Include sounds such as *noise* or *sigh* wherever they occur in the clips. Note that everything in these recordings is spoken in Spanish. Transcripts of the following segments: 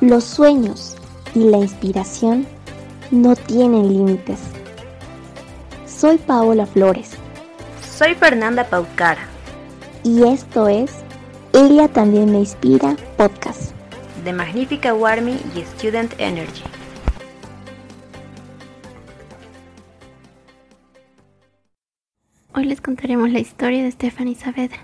Los sueños y la inspiración no tienen límites. Soy Paola Flores. Soy Fernanda Paucara. Y esto es Ella también me inspira podcast. De Magnífica Warmy y Student Energy. Hoy les contaremos la historia de Stephanie Saavedra,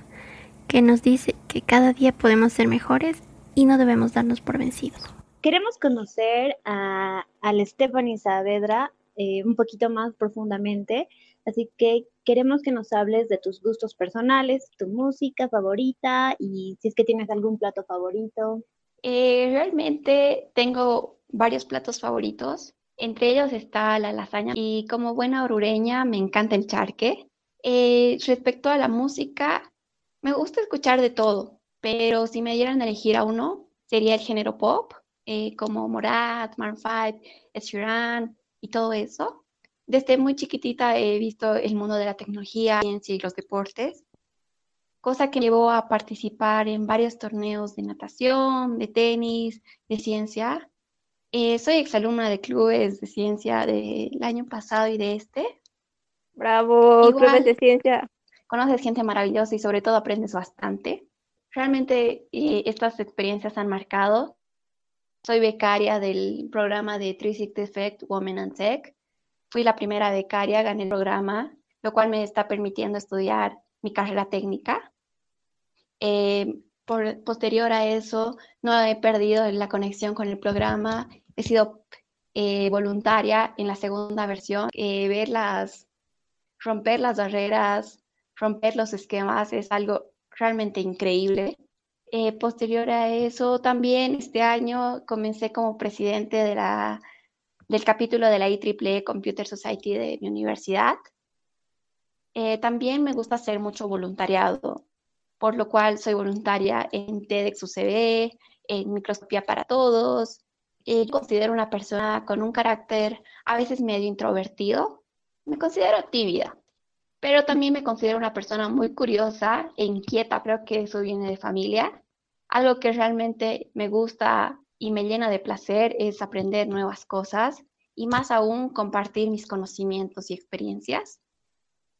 que nos dice que cada día podemos ser mejores y no debemos darnos por vencidos. Queremos conocer a, a Stephanie Saavedra eh, un poquito más profundamente, así que queremos que nos hables de tus gustos personales, tu música favorita y si es que tienes algún plato favorito. Eh, realmente tengo varios platos favoritos. Entre ellos está la lasaña y como buena orureña me encanta el charque. Eh, respecto a la música, me gusta escuchar de todo, pero si me dieran a elegir a uno, sería el género pop, eh, como Morat, Maroon 5, Ed y todo eso. Desde muy chiquitita he visto el mundo de la tecnología, ciencia y los deportes, cosa que me llevó a participar en varios torneos de natación, de tenis, de ciencia. Eh, soy exalumna de clubes de ciencia del año pasado y de este. Bravo, clubes de ciencia conoces gente maravillosa y sobre todo aprendes bastante. Realmente eh, estas experiencias han marcado. Soy becaria del programa de 360 Effect Women and Tech. Fui la primera becaria, gané el programa, lo cual me está permitiendo estudiar mi carrera técnica. Eh, por, posterior a eso, no he perdido la conexión con el programa. He sido eh, voluntaria en la segunda versión. verlas, romper las barreras romper los esquemas es algo realmente increíble. Eh, posterior a eso, también este año comencé como presidente del capítulo de la IEEE Computer Society de mi universidad. Eh, también me gusta hacer mucho voluntariado, por lo cual soy voluntaria en TEDx UCB, en Microscopía para Todos. Eh, considero una persona con un carácter a veces medio introvertido. Me considero tímida, pero también me considero una persona muy curiosa e inquieta, creo que eso viene de familia. Algo que realmente me gusta y me llena de placer es aprender nuevas cosas y más aún compartir mis conocimientos y experiencias,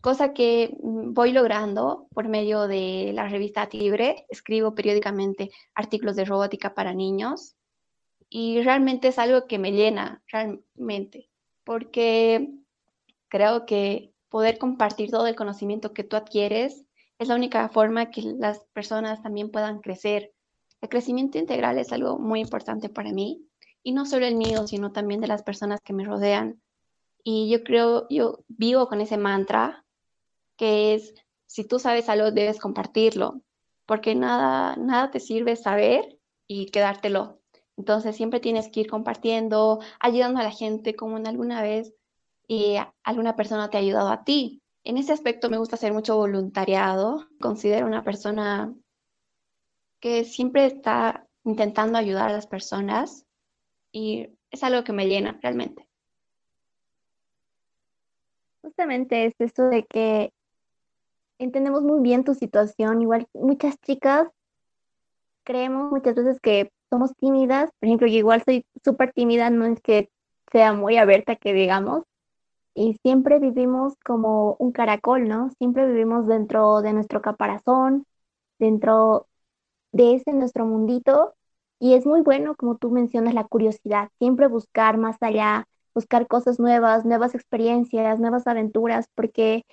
cosa que mm, voy logrando por medio de la revista Libre. Escribo periódicamente artículos de robótica para niños y realmente es algo que me llena, realmente, porque creo que poder compartir todo el conocimiento que tú adquieres es la única forma que las personas también puedan crecer. El crecimiento integral es algo muy importante para mí y no solo el mío, sino también de las personas que me rodean. Y yo creo, yo vivo con ese mantra que es, si tú sabes algo, debes compartirlo, porque nada, nada te sirve saber y quedártelo. Entonces siempre tienes que ir compartiendo, ayudando a la gente, como en alguna vez y alguna persona te ha ayudado a ti. En ese aspecto me gusta hacer mucho voluntariado. Considero una persona que siempre está intentando ayudar a las personas y es algo que me llena realmente. Justamente es eso de que entendemos muy bien tu situación. Igual muchas chicas creemos muchas veces que somos tímidas. Por ejemplo, yo igual soy súper tímida, no es que sea muy abierta que digamos, y siempre vivimos como un caracol, ¿no? Siempre vivimos dentro de nuestro caparazón, dentro de ese nuestro mundito. Y es muy bueno, como tú mencionas, la curiosidad, siempre buscar más allá, buscar cosas nuevas, nuevas experiencias, nuevas aventuras, porque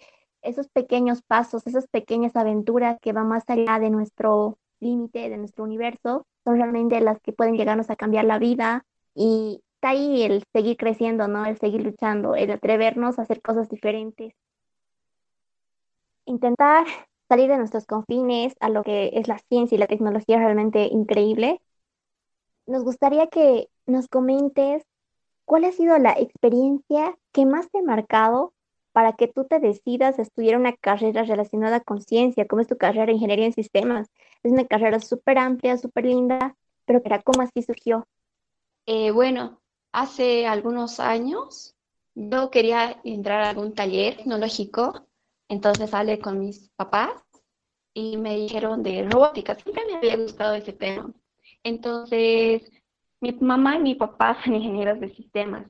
esos pequeños pasos, esas pequeñas aventuras que van más allá de nuestro límite, de nuestro universo, son realmente las que pueden llegarnos a cambiar la vida y está ahí el seguir creciendo, ¿no? El seguir luchando, el atrevernos a hacer cosas diferentes. Intentar salir de nuestros confines a lo que es la ciencia y la tecnología realmente increíble. Nos gustaría que nos comentes cuál ha sido la experiencia que más te ha marcado para que tú te decidas a estudiar una carrera relacionada con ciencia, como es tu carrera de ingeniería en sistemas. Es una carrera súper amplia, súper linda, pero ¿cómo así surgió? Eh, bueno, hace algunos años yo quería entrar a algún taller tecnológico, entonces hablé con mis papás y me dijeron de robótica, siempre me había gustado ese tema. Entonces mi mamá y mi papá son ingenieros de sistemas.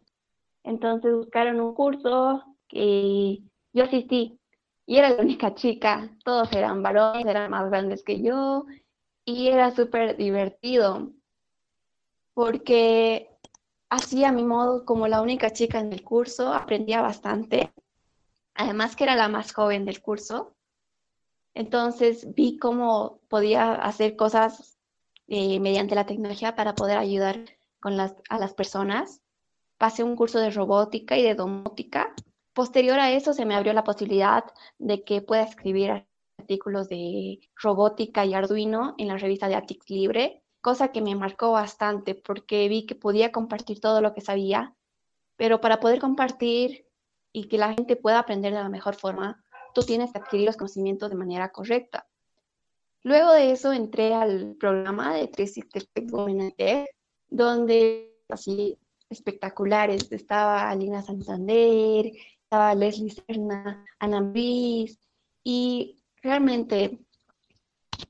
Entonces buscaron un curso que yo asistí y era la única chica. Todos eran varones, eran más grandes que yo y era súper divertido porque así a mi modo, como la única chica en el curso, aprendía bastante. Además que era la más joven del curso. Entonces vi cómo podía hacer cosas eh, mediante la tecnología para poder ayudar con las, a las personas. Pasé un curso de robótica y de domótica. Posterior a eso se me abrió la posibilidad de que pueda escribir artículos de robótica y Arduino en la revista de Atix Libre, cosa que me marcó bastante porque vi que podía compartir todo lo que sabía, pero para poder compartir y que la gente pueda aprender de la mejor forma, tú tienes que adquirir los conocimientos de manera correcta. Luego de eso entré al programa de 360 Women Tech, donde así espectaculares, estaba Alina Santander, estaba Leslie Serna, Ana Briz, y realmente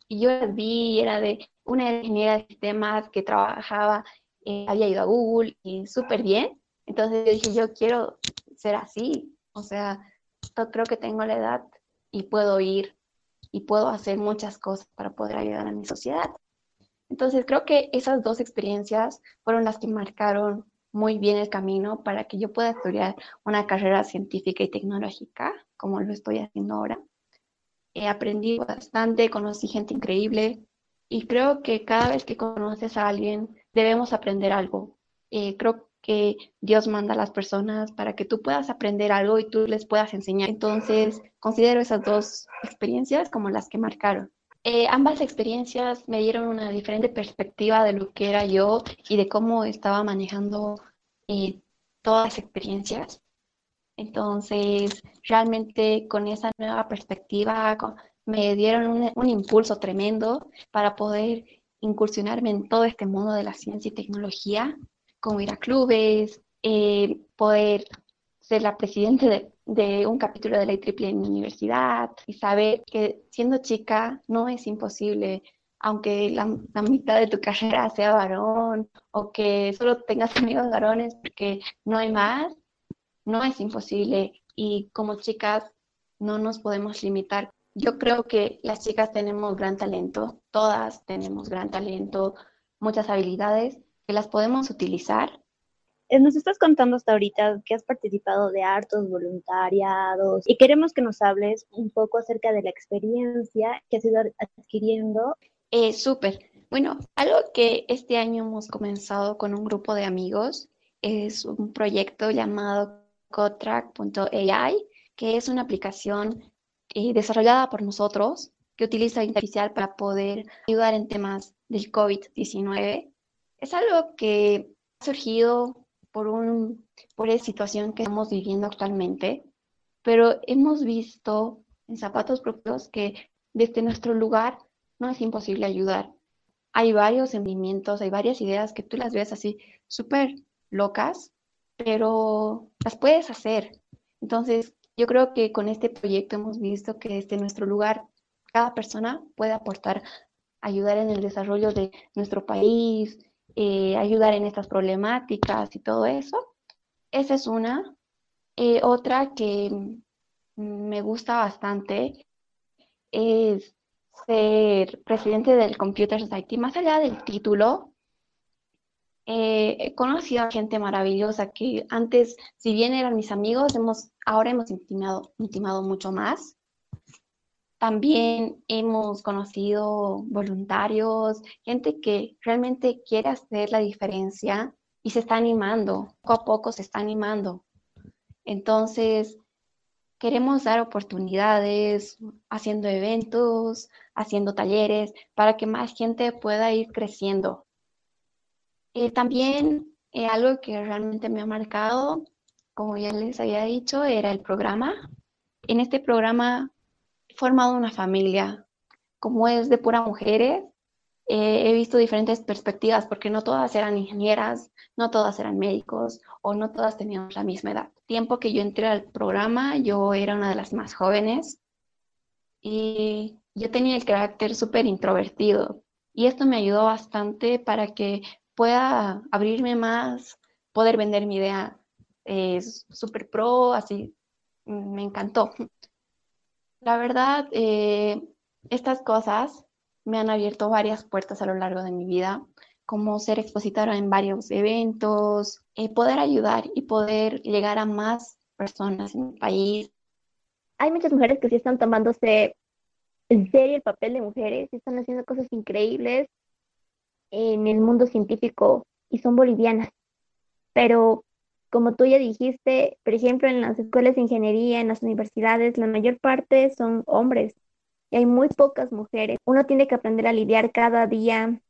yo las vi, era de una ingeniera de sistemas que trabajaba, eh, había ido a Google y súper bien, entonces yo dije, yo quiero ser así, o sea, creo que tengo la edad y puedo ir y puedo hacer muchas cosas para poder ayudar a mi sociedad. Entonces creo que esas dos experiencias fueron las que marcaron muy bien el camino para que yo pueda estudiar una carrera científica y tecnológica, como lo estoy haciendo ahora. He aprendido bastante, conocí gente increíble y creo que cada vez que conoces a alguien debemos aprender algo. Eh, creo que Dios manda a las personas para que tú puedas aprender algo y tú les puedas enseñar. Entonces, considero esas dos experiencias como las que marcaron. Eh, ambas experiencias me dieron una diferente perspectiva de lo que era yo y de cómo estaba manejando eh, todas las experiencias. Entonces, realmente con esa nueva perspectiva me dieron un, un impulso tremendo para poder incursionarme en todo este mundo de la ciencia y tecnología como ir a clubes, eh, poder ser la presidenta de, un capítulo de la IEEE en mi universidad y saber que siendo chica no es imposible, aunque la, mitad de tu carrera sea varón o que solo tengas amigos varones porque no hay más, no es imposible y como chicas no nos podemos limitar. Yo creo que las chicas tenemos gran talento, todas tenemos gran talento, muchas habilidades que las podemos utilizar. Eh, nos estás contando hasta ahorita que has participado de hartos voluntariados y queremos que nos hables un poco acerca de la experiencia que has ido adquiriendo. Eh, Súper. Bueno, algo que este año hemos comenzado con un grupo de amigos es un proyecto llamado Cotrack.ai, que es una aplicación desarrollada por nosotros que utiliza inteligencia artificial para poder ayudar en temas del COVID-19 es algo que ha surgido por, un, por esa situación que estamos viviendo actualmente, pero hemos visto en zapatos propios que desde nuestro lugar no es imposible ayudar. Hay varios emprendimientos, hay varias ideas que tú las ves así súper locas, pero las puedes hacer. Entonces, yo creo que con este proyecto hemos visto que desde nuestro lugar cada persona puede aportar, ayudar en el desarrollo de nuestro país, eh, ayudar en estas problemáticas y todo eso. Esa es una. Eh, otra que me gusta bastante es ser presidente del Computer Society. Más allá del título, eh, he conocido a gente maravillosa que antes, si bien eran mis amigos, hemos, ahora hemos intimado, intimado mucho más. También hemos conocido voluntarios, gente que realmente quiere hacer la diferencia y se está animando, poco a poco se está animando. Entonces, queremos dar oportunidades, haciendo eventos, haciendo talleres, para que más gente pueda ir creciendo. Eh, también eh, algo que realmente me ha marcado, como ya les había dicho, era el programa. En este programa formado una familia, como es de pura mujeres, eh, he visto diferentes perspectivas porque no todas eran ingenieras, no todas eran médicos o no todas teníamos la misma edad. Tiempo que yo entré al programa, yo era una de las más jóvenes y yo tenía el carácter súper introvertido y esto me ayudó bastante para que pueda abrirme más, poder vender mi idea es súper pro, así me encantó. La verdad, eh, estas cosas me han abierto varias puertas a lo largo de mi vida, como ser expositora en varios eventos, eh, poder ayudar y poder llegar a más personas en el país. Hay muchas mujeres que sí están tomándose en serio el papel de mujeres, están haciendo cosas increíbles en el mundo científico y son bolivianas. Pero como tú ya dijiste, por ejemplo, en las escuelas de ingeniería, en las universidades, la mayor parte son hombres y hay muy pocas mujeres. Uno tiene que aprender a lidiar cada día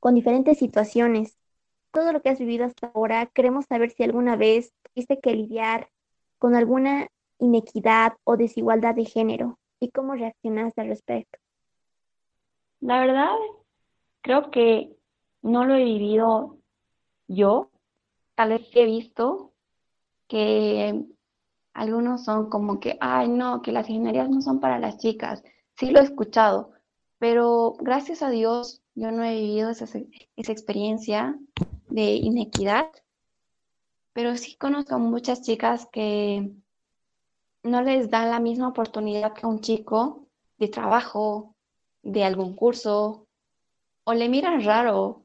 con diferentes situaciones. Todo lo que has vivido hasta ahora, queremos saber si alguna vez tuviste que lidiar con alguna inequidad o desigualdad de género y cómo reaccionaste al respecto. La verdad, creo que no lo he vivido yo. Tal vez he visto que algunos son como que, ay, no, que las ingenierías no son para las chicas. Sí lo he escuchado, pero gracias a Dios yo no he vivido esa, esa experiencia de inequidad, pero sí conozco muchas chicas que no les dan la misma oportunidad que un chico de trabajo, de algún curso, o le miran raro.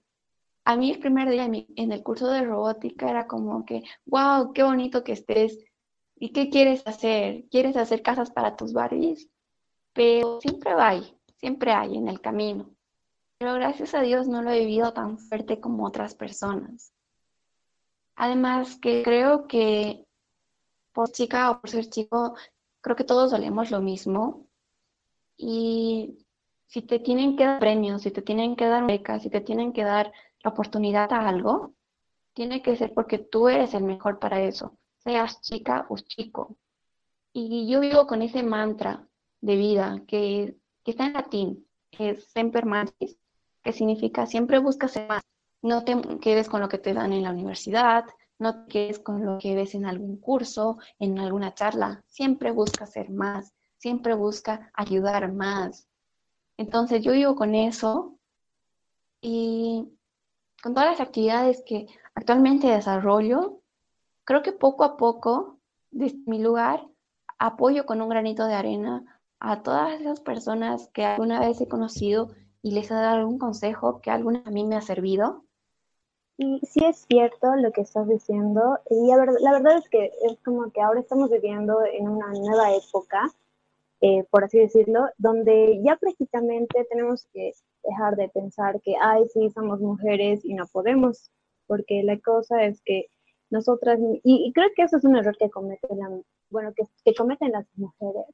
A mí el primer día en el curso de robótica era como que, wow, qué bonito que estés. ¿Y qué quieres hacer? ¿Quieres hacer casas para tus Barbies? Pero siempre hay, siempre hay en el camino. Pero gracias a Dios no lo he vivido tan fuerte como otras personas. Además que creo que por chica o por ser chico, creo que todos valemos lo mismo. Y si te tienen que dar premios, si te tienen que dar becas, si te tienen que dar la oportunidad a algo, tiene que ser porque tú eres el mejor para eso, seas chica o chico. Y yo vivo con ese mantra de vida que, está en latín, que es semper mantis, que significa siempre busca ser más. No te quedes con lo que te dan en la universidad, no te quedes con lo que ves en algún curso, en alguna charla, siempre busca ser más, siempre busca ayudar más. Entonces yo vivo con eso y con todas las actividades que actualmente desarrollo, creo que poco a poco, desde mi lugar, apoyo con un granito de arena a todas esas personas que alguna vez he conocido y les he dado algún consejo que alguna a mí me ha servido. Y sí es cierto lo que estás diciendo, y la verdad, la verdad es que es como que ahora estamos viviendo en una nueva época, eh, por así decirlo, donde ya prácticamente tenemos que dejar de pensar que, ay, sí, somos mujeres y no podemos, porque la cosa es que nosotras, y, creo que eso es un error que cometen, bueno, que, que, cometen las mujeres,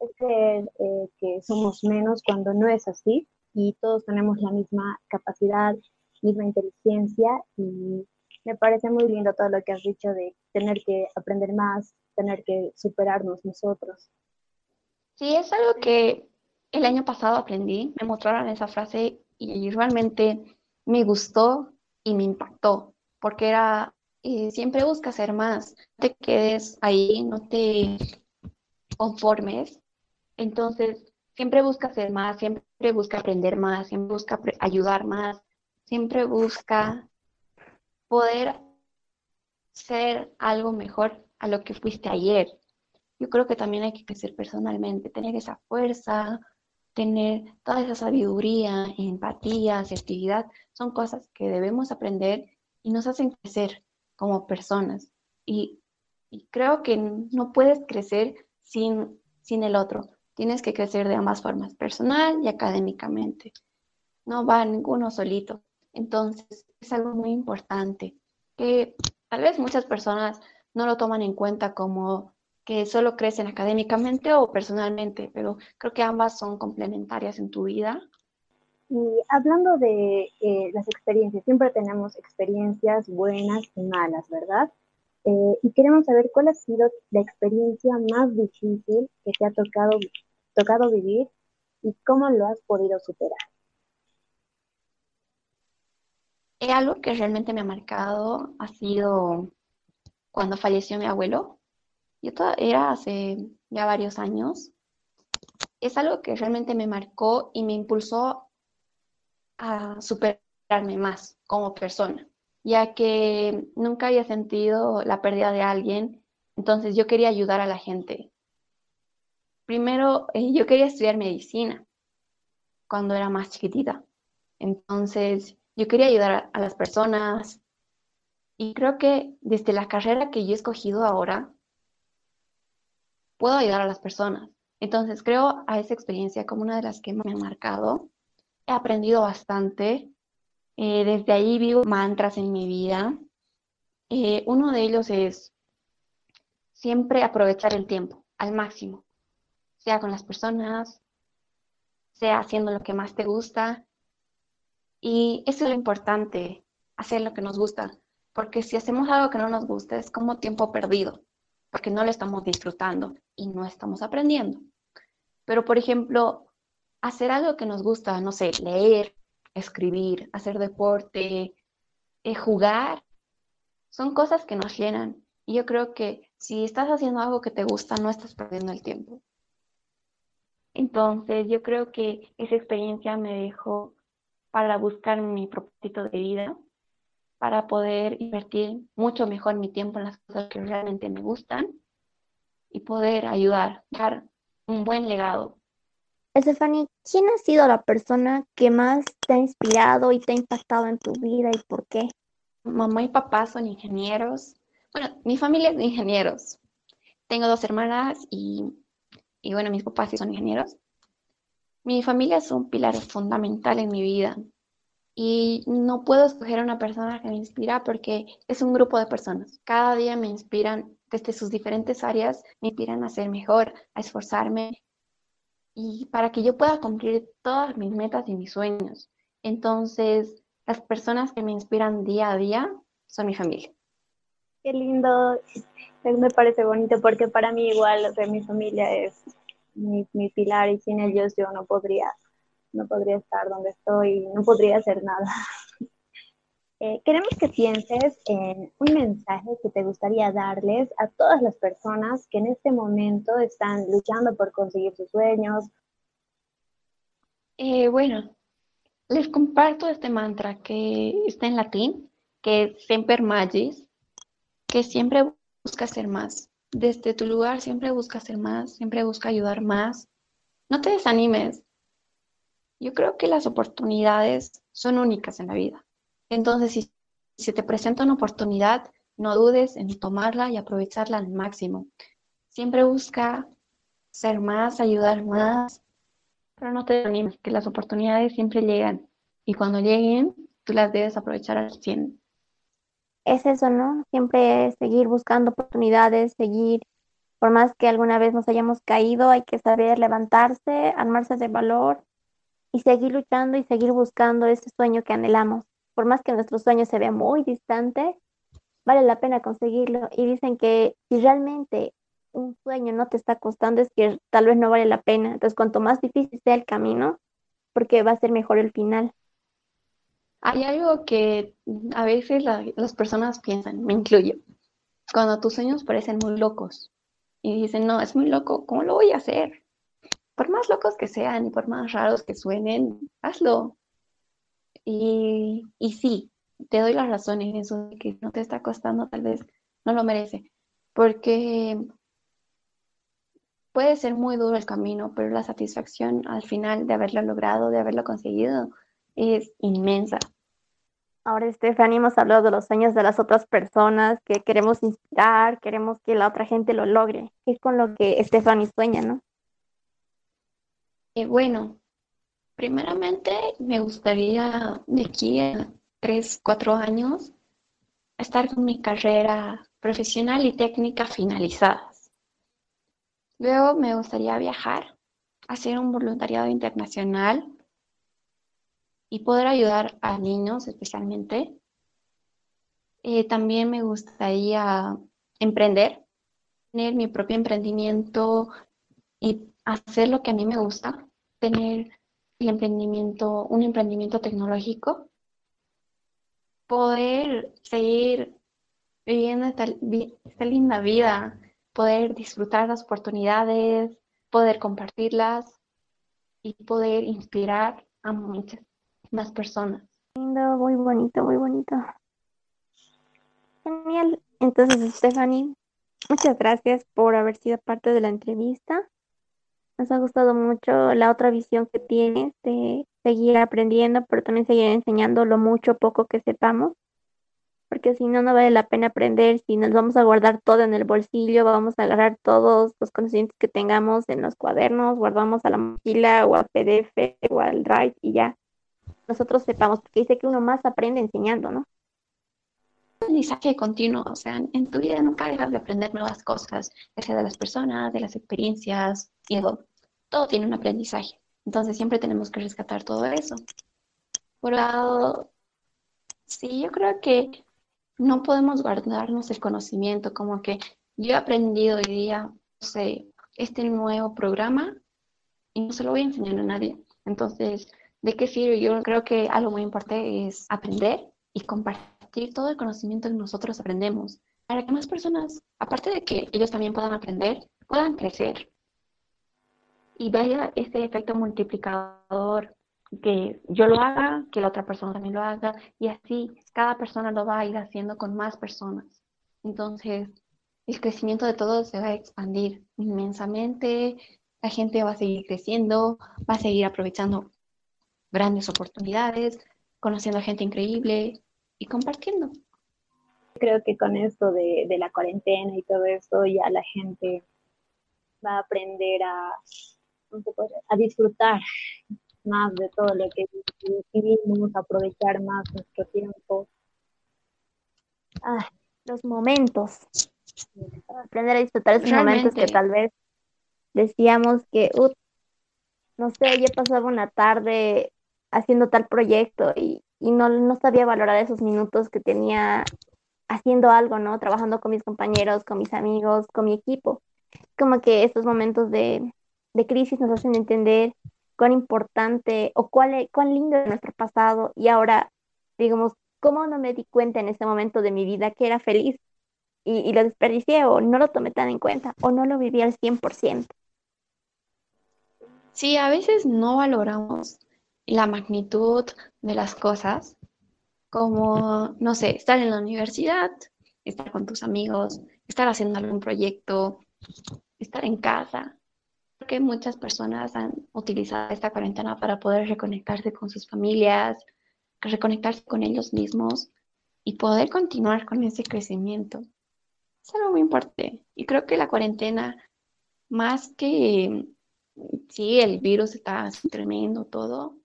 es que, eh, que somos menos cuando no es así, y todos tenemos la misma capacidad, misma inteligencia y me parece muy lindo todo lo que has dicho de tener que aprender más, tener que superarnos nosotros. Sí, es algo que el año pasado aprendí, me mostraron esa frase y realmente me gustó y me impactó, porque era, eh, siempre busca hacer más, no te quedes ahí, no te conformes, entonces siempre busca hacer más, siempre busca aprender más, siempre busca ayudar más, siempre busca poder ser algo mejor a lo que fuiste ayer. Yo creo que también hay que crecer personalmente, tener esa fuerza, tener toda esa sabiduría, empatía, asertividad, son cosas que debemos aprender y nos hacen crecer como personas. Y, creo que no puedes crecer sin, sin el otro. Tienes que crecer de ambas formas, personal y académicamente. No va ninguno solito. Entonces, es algo muy importante que tal vez muchas personas no lo toman en cuenta como que solo crecen académicamente o personalmente, pero creo que ambas son complementarias en tu vida. Y hablando de eh, las experiencias, siempre tenemos experiencias buenas y malas, ¿verdad? Eh, y queremos saber cuál ha sido la experiencia más difícil que te ha tocado, tocado vivir y cómo lo has podido superar. algo que realmente me ha marcado ha sido cuando falleció mi abuelo. Yo era hace ya varios años. Es algo que realmente me marcó y me impulsó a superarme más como persona, ya que nunca había sentido la pérdida de alguien, entonces yo quería ayudar a la gente. Primero, eh, yo quería estudiar medicina cuando era más chiquitita, entonces yo quería ayudar a las personas y creo que desde la carrera que yo he escogido ahora, puedo ayudar a las personas. Entonces creo a esa experiencia como una de las que me ha marcado. He aprendido bastante. Eh, desde ahí vivo mantras en mi vida. Eh, uno de ellos es siempre aprovechar el tiempo al máximo, sea con las personas, sea haciendo lo que más te gusta. Y eso es lo importante, hacer lo que nos gusta, porque si hacemos algo que no nos gusta es como tiempo perdido porque no lo estamos disfrutando y no estamos aprendiendo. Pero, por ejemplo, hacer algo que nos gusta, no sé, leer, escribir, hacer deporte, eh, jugar, son cosas que nos llenan. Y yo creo que si estás haciendo algo que te gusta, no estás perdiendo el tiempo. Entonces, yo creo que esa experiencia me dejó para buscar mi propósito de vida para poder invertir mucho mejor mi tiempo en las cosas que realmente me gustan y poder ayudar, dar un buen legado. Stephanie, ¿quién ha sido la persona que más te ha inspirado y te ha impactado en tu vida y por qué? Mamá y papá son ingenieros. Bueno, mi familia es de ingenieros. Tengo dos hermanas y, y bueno, mis papás sí son ingenieros. Mi familia es un pilar fundamental en mi vida y no puedo escoger una persona que me inspira porque es un grupo de personas. Cada día me inspiran desde sus diferentes áreas, me inspiran a ser mejor, a esforzarme y para que yo pueda cumplir todas mis metas y mis sueños. Entonces, las personas que me inspiran día a día son mi familia. Qué lindo, me parece bonito porque para mí igual, o mi familia es mi pilar y sin ellos yo no podría no podría estar donde estoy, no podría hacer nada. *laughs* Eh, queremos que pienses en un mensaje que te gustaría darles a todas las personas que en este momento están luchando por conseguir sus sueños. Eh, bueno, les comparto este mantra que está en latín, que es Semper Magis, que siempre busca ser más. Desde tu lugar siempre busca ser más, siempre busca ayudar más. No te desanimes, yo creo que las oportunidades son únicas en la vida. Entonces, si se te presenta una oportunidad, no dudes en tomarla y aprovecharla al máximo. Siempre busca ser más, ayudar más, pero no te desanimes, que las oportunidades siempre llegan y cuando lleguen, tú las debes aprovechar al 100. Es eso, ¿no? Siempre seguir buscando oportunidades, seguir, por más que alguna vez nos hayamos caído, hay que saber levantarse, armarse de valor y seguir luchando y seguir buscando ese sueño que anhelamos. Por más que nuestro sueño se vea muy distante, vale la pena conseguirlo. Y dicen que si realmente un sueño no te está costando, es que tal vez no vale la pena. Entonces, cuanto más difícil sea el camino, porque va a ser mejor el final. Hay algo que a veces las personas piensan, me incluyo, cuando tus sueños parecen muy locos y dicen, no, es muy loco, ¿cómo lo voy a hacer? Por más locos que sean y por más raros que suenen, hazlo. Y, y sí, te doy la razón en eso de que no te está costando, tal vez no lo merece, porque puede ser muy duro el camino, pero la satisfacción al final de haberlo logrado, de haberlo conseguido, es inmensa. Ahora, Stephanie, hemos hablado de los sueños de las otras personas, que queremos inspirar, queremos que la otra gente lo logre. Es con lo que Stephanie sueña, ¿no? Eh, bueno, primeramente me gustaría de aquí a tres, cuatro años estar con mi carrera profesional y técnica finalizadas. Luego me gustaría viajar, hacer un voluntariado internacional y poder ayudar a niños especialmente. Eh, también me gustaría emprender, tener mi propio emprendimiento y hacer lo que a mí me gusta, tener el emprendimiento, un emprendimiento tecnológico, poder seguir viviendo esta, linda vida, poder disfrutar las oportunidades, poder compartirlas y poder inspirar a muchas más personas. Lindo, muy bonito, muy bonito. Genial. Entonces, Stephanie, muchas gracias por haber sido parte de la entrevista. Nos ha gustado mucho la otra visión que tienes de seguir aprendiendo, pero también seguir enseñando lo mucho o poco que sepamos, porque si no, no vale la pena aprender, si nos vamos a guardar todo en el bolsillo, vamos a agarrar todos los conocimientos que tengamos en los cuadernos, guardamos a la mochila o al PDF o al Drive y ya. Nosotros sepamos, porque dice que uno más aprende enseñando, ¿no? Aprendizaje continuo, o sea, en tu vida nunca dejas de aprender nuevas cosas, ya sea de las personas, de las experiencias, y todo tiene un aprendizaje. Entonces siempre tenemos que rescatar todo eso. Por lado, sí, yo creo que no podemos guardarnos el conocimiento, como que yo he aprendido hoy día, no sé, este nuevo programa y no se lo voy a enseñar a nadie. Entonces, ¿de qué sirve? Yo creo que algo muy importante es aprender y compartir todo el conocimiento que nosotros aprendemos, para que más personas, aparte de que ellos también puedan aprender, puedan crecer. Y vaya este efecto multiplicador, que yo lo haga, que la otra persona también lo haga, y así cada persona lo va a ir haciendo con más personas. Entonces, el crecimiento de todos se va a expandir inmensamente, la gente va a seguir creciendo, va a seguir aprovechando grandes oportunidades, conociendo a gente increíble, y compartiendo. Creo que con esto de, la cuarentena y todo esto ya la gente va a aprender a, a disfrutar más de todo lo que vivimos, aprovechar más nuestro tiempo. Ah, los momentos. Aprender a disfrutar esos momentos que tal vez decíamos que, no sé, ya pasaba una tarde haciendo tal proyecto y, y no, no sabía valorar esos minutos que tenía haciendo algo, ¿no? Trabajando con mis compañeros, con mis amigos, con mi equipo. Como que estos momentos de, de crisis nos hacen entender cuán importante o cuál, cuán lindo es nuestro pasado y ahora, digamos, cómo no me di cuenta en ese momento de mi vida que era feliz y, y lo desperdicié o no lo tomé tan en cuenta o no lo viví al 100%. Sí, a veces no valoramos la magnitud de las cosas, como, no sé, estar en la universidad, estar con tus amigos, estar haciendo algún proyecto, estar en casa. Porque muchas personas han utilizado esta cuarentena para poder reconectarse con sus familias, reconectarse con ellos mismos y poder continuar con ese crecimiento. Es algo muy importante. Y creo que la cuarentena, más que, sí, el virus está tremendo, todo,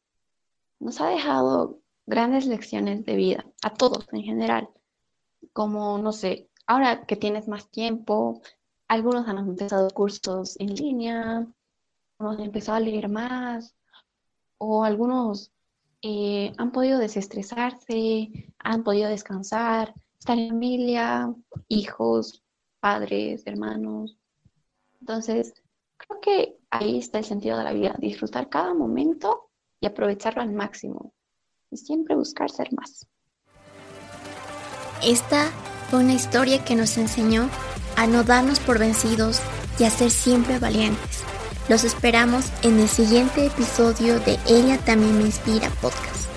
nos ha dejado grandes lecciones de vida, a todos en general, como, no sé, ahora que tienes más tiempo, algunos han empezado cursos en línea, hemos empezado a leer más, o algunos eh, han podido desestresarse, han podido descansar, estar en familia, hijos, padres, hermanos. Entonces, creo que ahí está el sentido de la vida, disfrutar cada momento y aprovecharlo al máximo. Y siempre buscar ser más. Esta fue una historia que nos enseñó a no darnos por vencidos y a ser siempre valientes. Los esperamos en el siguiente episodio de Ella también me inspira podcast.